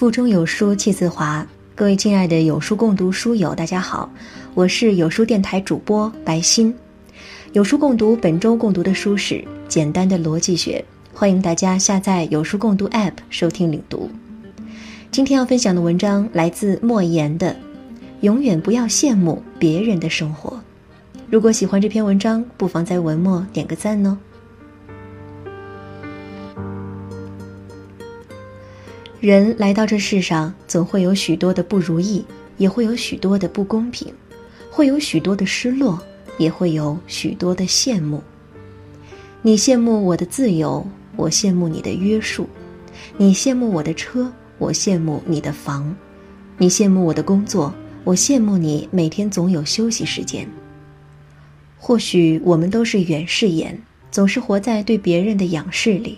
腹中有书气自华，各位亲爱的有书共读书友，大家好，我是有书电台主播白欣。有书共读本周共读的书是《简单的逻辑学》，欢迎大家下载有书共读 App 收听领读。今天要分享的文章来自莫言的《永远不要羡慕别人的生活》。如果喜欢这篇文章，不妨在文末点个赞哦。人来到这世上，总会有许多的不如意，也会有许多的不公平，会有许多的失落，也会有许多的羡慕。你羡慕我的自由，我羡慕你的约束；你羡慕我的车，我羡慕你的房；你羡慕我的工作，我羡慕你每天总有休息时间。或许我们都是远视眼，总是活在对别人的仰视里；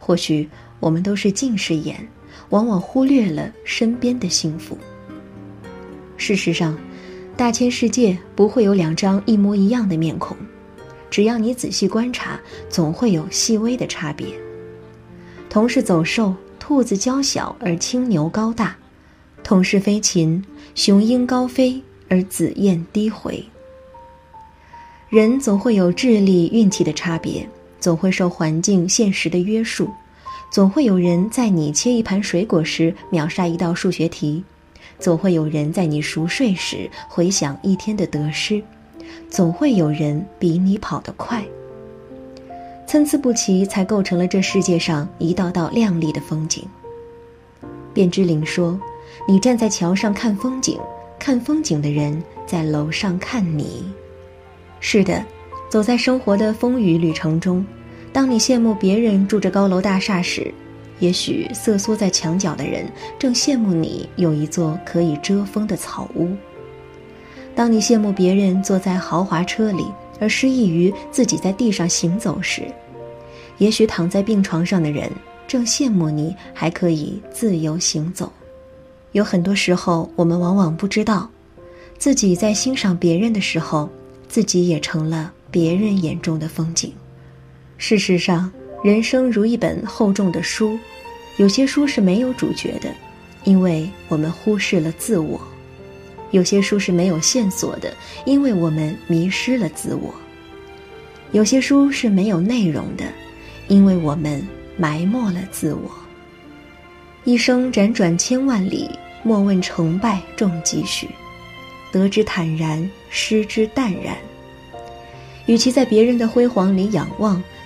或许我们都是近视眼。往往忽略了身边的幸福。事实上，大千世界不会有两张一模一样的面孔，只要你仔细观察，总会有细微的差别。同是走兽，兔子娇小而青牛高大；同是飞禽，雄鹰高飞而紫燕低回。人总会有智力、运气的差别，总会受环境、现实的约束。总会有人在你切一盘水果时秒杀一道数学题，总会有人在你熟睡时回想一天的得失，总会有人比你跑得快。参差不齐，才构成了这世界上一道道亮丽的风景。卞之琳说：“你站在桥上看风景，看风景的人在楼上看你。”是的，走在生活的风雨旅程中。当你羡慕别人住着高楼大厦时，也许瑟缩在墙角的人正羡慕你有一座可以遮风的草屋。当你羡慕别人坐在豪华车里，而失意于自己在地上行走时，也许躺在病床上的人正羡慕你还可以自由行走。有很多时候，我们往往不知道，自己在欣赏别人的时候，自己也成了别人眼中的风景。事实上，人生如一本厚重的书，有些书是没有主角的，因为我们忽视了自我；有些书是没有线索的，因为我们迷失了自我；有些书是没有内容的，因为我们埋没了自我。一生辗转千万里，莫问成败重几许，得之坦然，失之淡然。与其在别人的辉煌里仰望。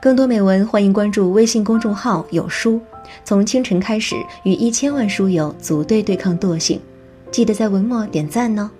更多美文，欢迎关注微信公众号“有书”。从清晨开始，与一千万书友组队对抗惰性，记得在文末点赞呢。